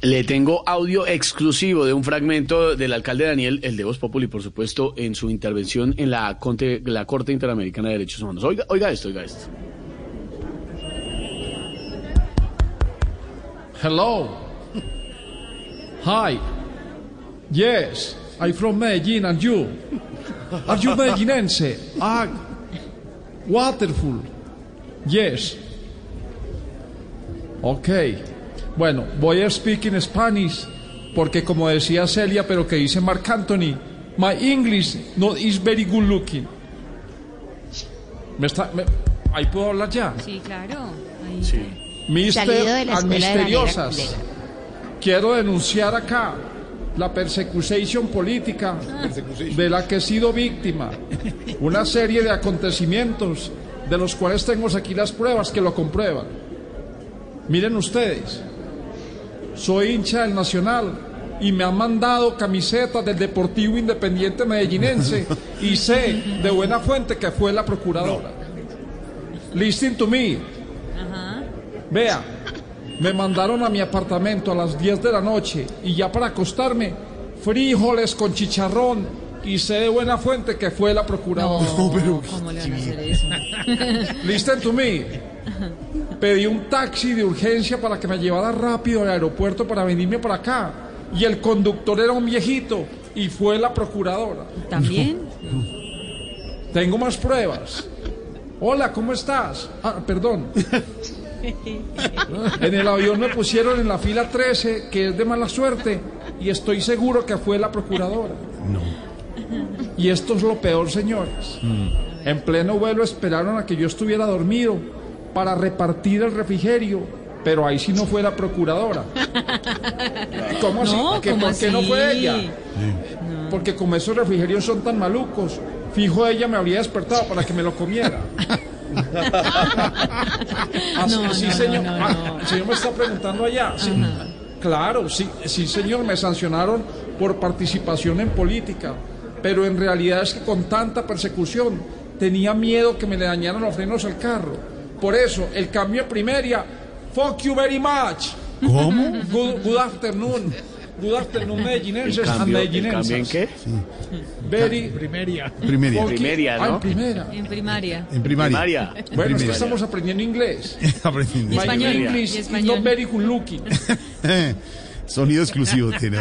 Le tengo audio exclusivo de un fragmento del alcalde Daniel, el de Voz Populi, por supuesto, en su intervención en la, Conte- la Corte Interamericana de Derechos Humanos. Oiga, esto, oiga esto. Hello. Hi. Yes, I'm from Medellin and you? Are you Medellinense? Ah, wonderful. Yes. Okay. Bueno, voy a speak in Spanish porque como decía Celia, pero que dice Mark Anthony, my English not is very good looking. Me está, me- ahí puedo hablar ya. Sí, claro. Ahí Sí. Mister de de misteriosas. manera Quiero denunciar acá la persecución política de la que he sido víctima. Una serie de acontecimientos de los cuales tengo aquí las pruebas que lo comprueban. Miren ustedes, soy hincha del Nacional y me han mandado camisetas del Deportivo Independiente Medellinense y sé de buena fuente que fue la procuradora. Listen to me. Vea, me mandaron a mi apartamento a las 10 de la noche y ya para acostarme, frijoles con chicharrón y sé de buena fuente que fue la procuradora. No, pero ¿cómo le van a hacer eso? Listen to me. Pedí un taxi de urgencia para que me llevara rápido al aeropuerto para venirme para acá. Y el conductor era un viejito y fue la procuradora. ¿También? Tengo más pruebas. Hola, ¿cómo estás? Ah, perdón. En el avión me pusieron en la fila 13, que es de mala suerte, y estoy seguro que fue la procuradora. Y esto es lo peor, señores. En pleno vuelo esperaron a que yo estuviera dormido para repartir el refrigerio, pero ahí sí no fue la procuradora. ¿Cómo así? No, ¿Que ¿cómo ¿Por qué no fue así? ella? Porque como esos refrigerios son tan malucos, fijo ella me habría despertado para que me lo comiera. Ah, sí, No, sí, señor. Ah, el señor me está preguntando allá. Sí. Claro, sí, sí, señor, me sancionaron por participación en política. Pero en realidad es que con tanta persecución tenía miedo que me le dañaran los frenos al carro. Por eso, el cambio de primaria, fuck you very much. ¿Cómo? Good, good afternoon. Good afternoon, ¿El medellinenses and cambio en qué? Very Primeria. fucking- Primeria, Ah, en ¿no? primera. En primaria. En primaria. Bueno, es Primeria. que estamos aprendiendo inglés. Aprendiendo. Y español. English Y español. not very good looking. Sonido exclusivo tiene.